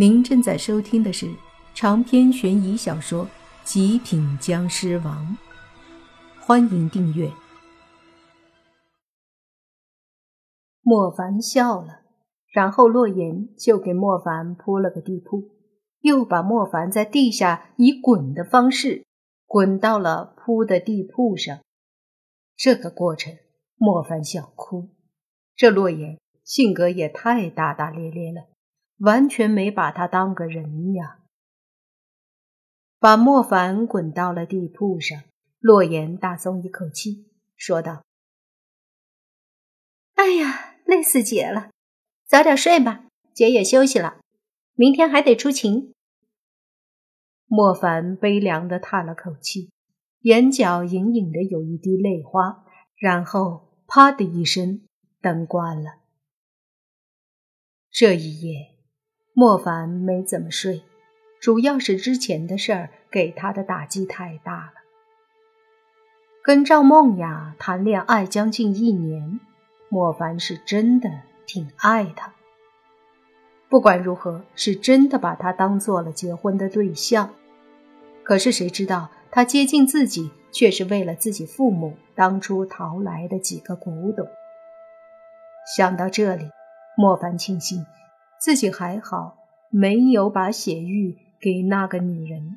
您正在收听的是长篇悬疑小说《极品僵尸王》，欢迎订阅。莫凡笑了，然后洛言就给莫凡铺了个地铺，又把莫凡在地下以滚的方式滚到了铺的地铺上。这个过程，莫凡笑哭。这洛言性格也太大大咧咧了。完全没把他当个人呀！把莫凡滚到了地铺上，洛言大松一口气，说道：“哎呀，累死姐了，早点睡吧，姐也休息了，明天还得出勤。”莫凡悲凉的叹了口气，眼角隐隐的有一滴泪花，然后啪的一声，灯关了。这一夜。莫凡没怎么睡，主要是之前的事儿给他的打击太大了。跟赵梦雅谈恋爱将近一年，莫凡是真的挺爱她。不管如何，是真的把她当做了结婚的对象。可是谁知道，他接近自己，却是为了自己父母当初淘来的几个古董。想到这里，莫凡庆幸。自己还好，没有把血玉给那个女人，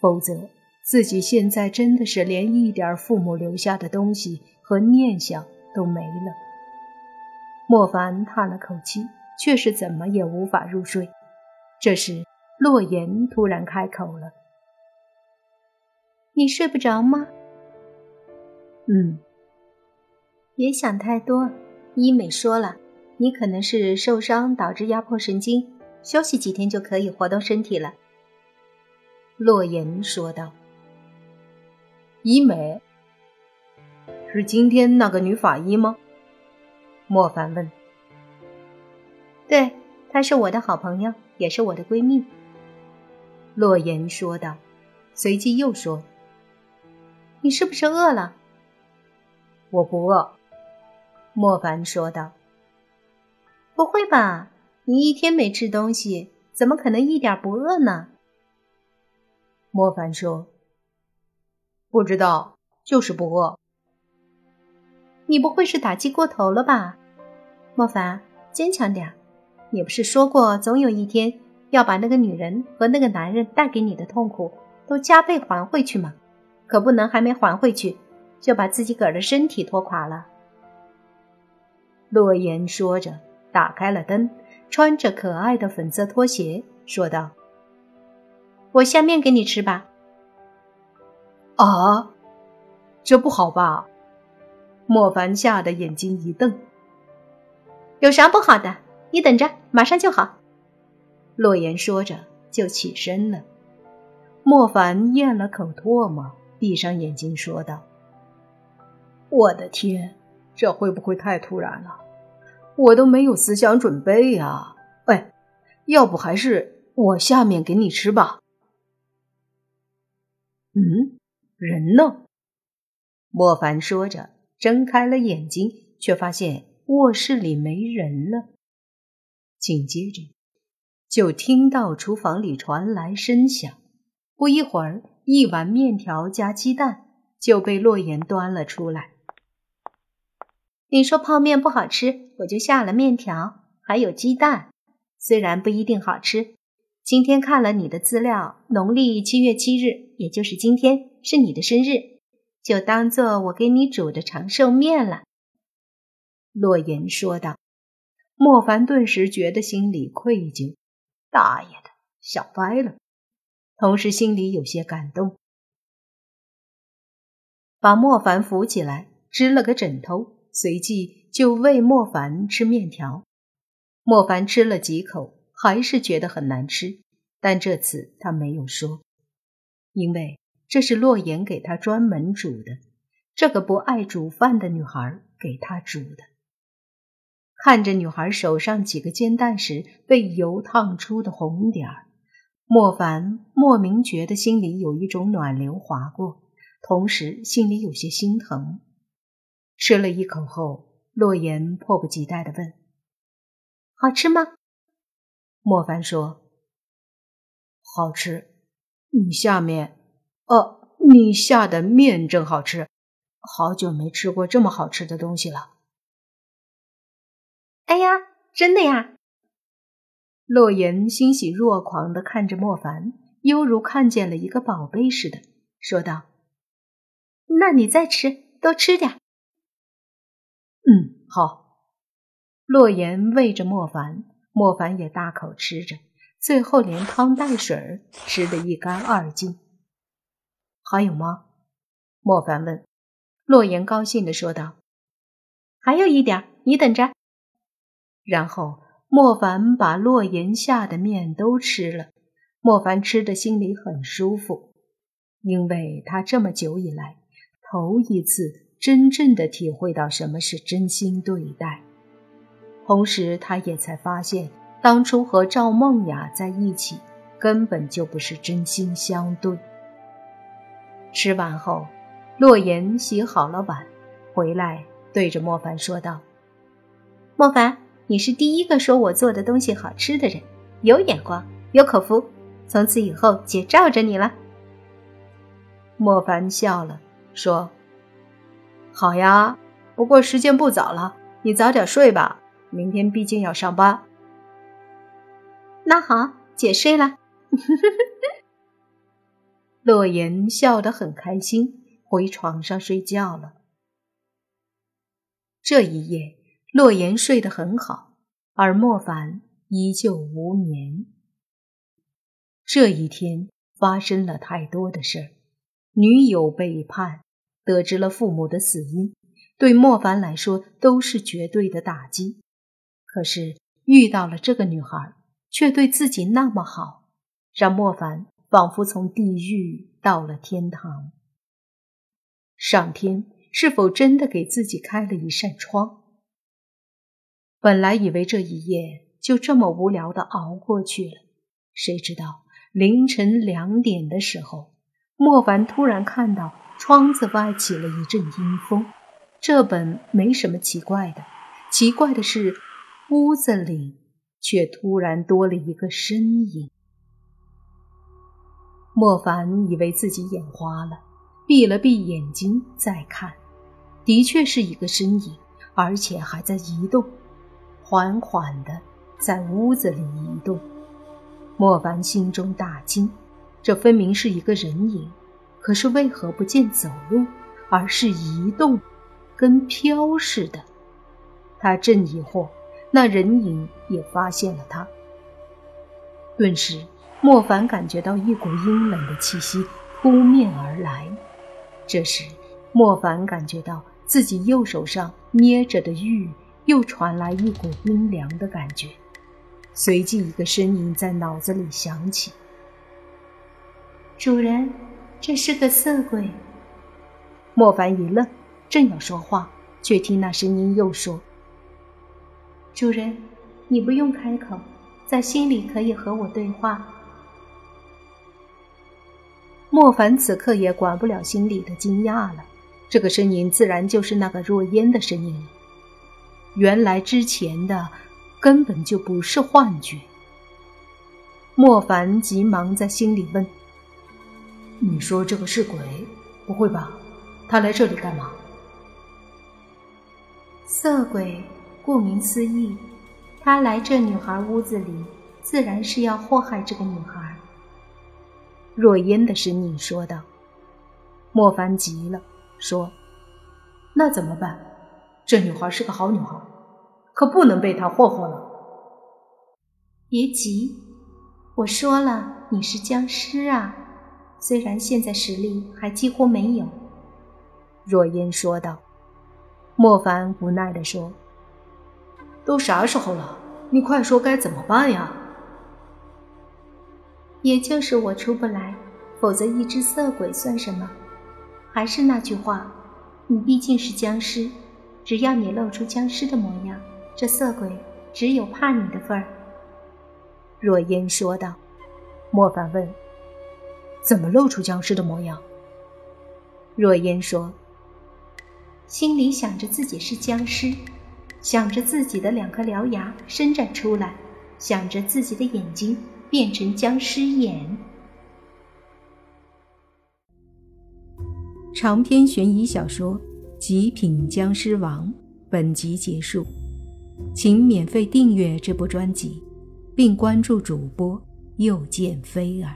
否则自己现在真的是连一点父母留下的东西和念想都没了。莫凡叹了口气，却是怎么也无法入睡。这时，洛言突然开口了：“你睡不着吗？”“嗯。”“别想太多，医美说了。”你可能是受伤导致压迫神经，休息几天就可以活动身体了。”洛言说道。“医美是今天那个女法医吗？”莫凡问。“对，她是我的好朋友，也是我的闺蜜。”洛言说道，随即又说：“你是不是饿了？”“我不饿。”莫凡说道。不会吧？你一天没吃东西，怎么可能一点不饿呢？莫凡说：“不知道，就是不饿。”你不会是打击过头了吧？莫凡，坚强点。你不是说过，总有一天要把那个女人和那个男人带给你的痛苦都加倍还回去吗？可不能还没还回去，就把自己个儿的身体拖垮了。洛言说着。打开了灯，穿着可爱的粉色拖鞋，说道：“我下面给你吃吧。”啊，这不好吧？莫凡吓得眼睛一瞪。有啥不好的？你等着，马上就好。洛言说着就起身了。莫凡咽了口唾沫，闭上眼睛说道：“我的天，这会不会太突然了？”我都没有思想准备呀！喂，要不还是我下面给你吃吧。嗯，人呢？莫凡说着，睁开了眼睛，却发现卧室里没人了。紧接着，就听到厨房里传来声响。不一会儿，一碗面条加鸡蛋就被洛言端了出来。你说泡面不好吃，我就下了面条，还有鸡蛋，虽然不一定好吃。今天看了你的资料，农历七月七日，也就是今天，是你的生日，就当做我给你煮的长寿面了。”洛言说道。莫凡顿时觉得心里愧疚，大爷的，想歪了，同时心里有些感动，把莫凡扶起来，支了个枕头。随即就喂莫凡吃面条，莫凡吃了几口，还是觉得很难吃。但这次他没有说，因为这是洛言给他专门煮的，这个不爱煮饭的女孩给他煮的。看着女孩手上几个煎蛋时被油烫出的红点儿，莫凡莫名觉得心里有一种暖流划过，同时心里有些心疼。吃了一口后，洛言迫不及待地问：“好吃吗？”莫凡说：“好吃，你下面，哦，你下的面真好吃，好久没吃过这么好吃的东西了。”哎呀，真的呀！洛言欣喜若狂的看着莫凡，犹如看见了一个宝贝似的，说道：“那你再吃，多吃点。”好。洛言喂着莫凡，莫凡也大口吃着，最后连汤带水吃得一干二净。还有吗？莫凡问。洛言高兴的说道：“还有一点，你等着。”然后。莫凡把洛言下的面都吃了，莫凡吃的心里很舒服，因为他这么久以来头一次真正的体会到什么是真心对待，同时他也才发现，当初和赵梦雅在一起根本就不是真心相对。吃完后，洛言洗好了碗，回来对着莫凡说道：“莫凡。”你是第一个说我做的东西好吃的人，有眼光，有口福。从此以后，姐罩着你了。莫凡笑了，说：“好呀，不过时间不早了，你早点睡吧。明天毕竟要上班。”那好，姐睡了。洛言笑得很开心，回床上睡觉了。这一夜。洛言睡得很好，而莫凡依旧无眠。这一天发生了太多的事儿：女友背叛，得知了父母的死因，对莫凡来说都是绝对的打击。可是遇到了这个女孩，却对自己那么好，让莫凡仿佛从地狱到了天堂。上天是否真的给自己开了一扇窗？本来以为这一夜就这么无聊的熬过去了，谁知道凌晨两点的时候，莫凡突然看到窗子外起了一阵阴风。这本没什么奇怪的，奇怪的是屋子里却突然多了一个身影。莫凡以为自己眼花了，闭了闭眼睛再看，的确是一个身影，而且还在移动。缓缓地在屋子里移动，莫凡心中大惊，这分明是一个人影，可是为何不见走路，而是移动，跟飘似的？他正疑惑，那人影也发现了他。顿时，莫凡感觉到一股阴冷的气息扑面而来。这时，莫凡感觉到自己右手上捏着的玉。又传来一股冰凉的感觉，随即一个声音在脑子里响起：“主人，这是个色鬼。”莫凡一愣，正要说话，却听那声音又说：“主人，你不用开口，在心里可以和我对话。”莫凡此刻也管不了心里的惊讶了，这个声音自然就是那个若烟的声音了。原来之前的根本就不是幻觉。莫凡急忙在心里问：“你说这个是鬼？不会吧？他来这里干嘛？”色鬼，顾名思义，他来这女孩屋子里，自然是要祸害这个女孩。若烟的声音说道。莫凡急了，说：“那怎么办？”这女孩是个好女孩，可不能被他霍霍了。别急，我说了，你是僵尸啊，虽然现在实力还几乎没有。若烟说道。莫凡无奈地说：“都啥时候了？你快说该怎么办呀？”也就是我出不来，否则一只色鬼算什么？还是那句话，你毕竟是僵尸。只要你露出僵尸的模样，这色鬼只有怕你的份儿。”若烟说道。莫凡问：“怎么露出僵尸的模样？”若烟说：“心里想着自己是僵尸，想着自己的两颗獠牙伸展出来，想着自己的眼睛变成僵尸眼。长篇悬疑小说《极品僵尸王》本集结束，请免费订阅这部专辑，并关注主播又见菲儿，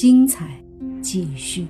精彩继续。